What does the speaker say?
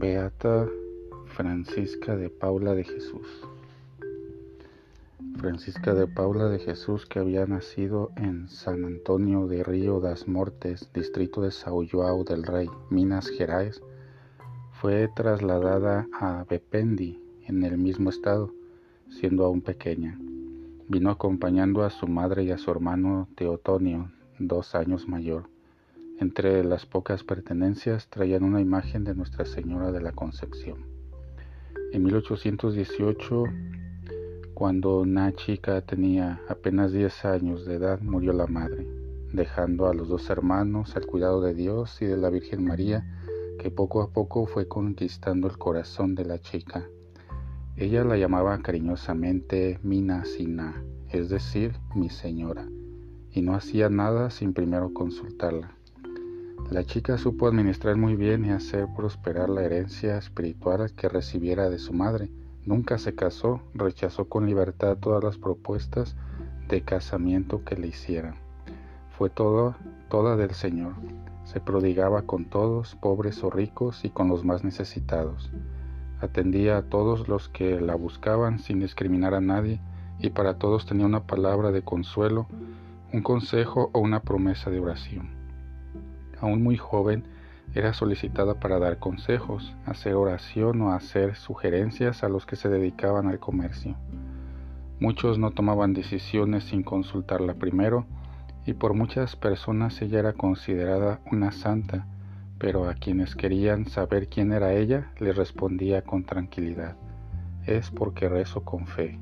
Santa Francisca de Paula de Jesús. Francisca de Paula de Jesús, que había nacido en San Antonio de Río das Mortes, distrito de São João del Rey, Minas Gerais, fue trasladada a Bependi, en el mismo estado, siendo aún pequeña. Vino acompañando a su madre y a su hermano Teotonio, dos años mayor. Entre las pocas pertenencias traían una imagen de Nuestra Señora de la Concepción. En 1818, cuando una chica tenía apenas 10 años de edad, murió la madre, dejando a los dos hermanos al cuidado de Dios y de la Virgen María, que poco a poco fue conquistando el corazón de la chica. Ella la llamaba cariñosamente Mina Sina, es decir, mi señora, y no hacía nada sin primero consultarla. La chica supo administrar muy bien y hacer prosperar la herencia espiritual que recibiera de su madre. Nunca se casó, rechazó con libertad todas las propuestas de casamiento que le hicieran. Fue todo, toda del Señor. Se prodigaba con todos, pobres o ricos, y con los más necesitados. Atendía a todos los que la buscaban sin discriminar a nadie, y para todos tenía una palabra de consuelo, un consejo o una promesa de oración aún muy joven, era solicitada para dar consejos, hacer oración o hacer sugerencias a los que se dedicaban al comercio. Muchos no tomaban decisiones sin consultarla primero y por muchas personas ella era considerada una santa, pero a quienes querían saber quién era ella le respondía con tranquilidad, es porque rezo con fe.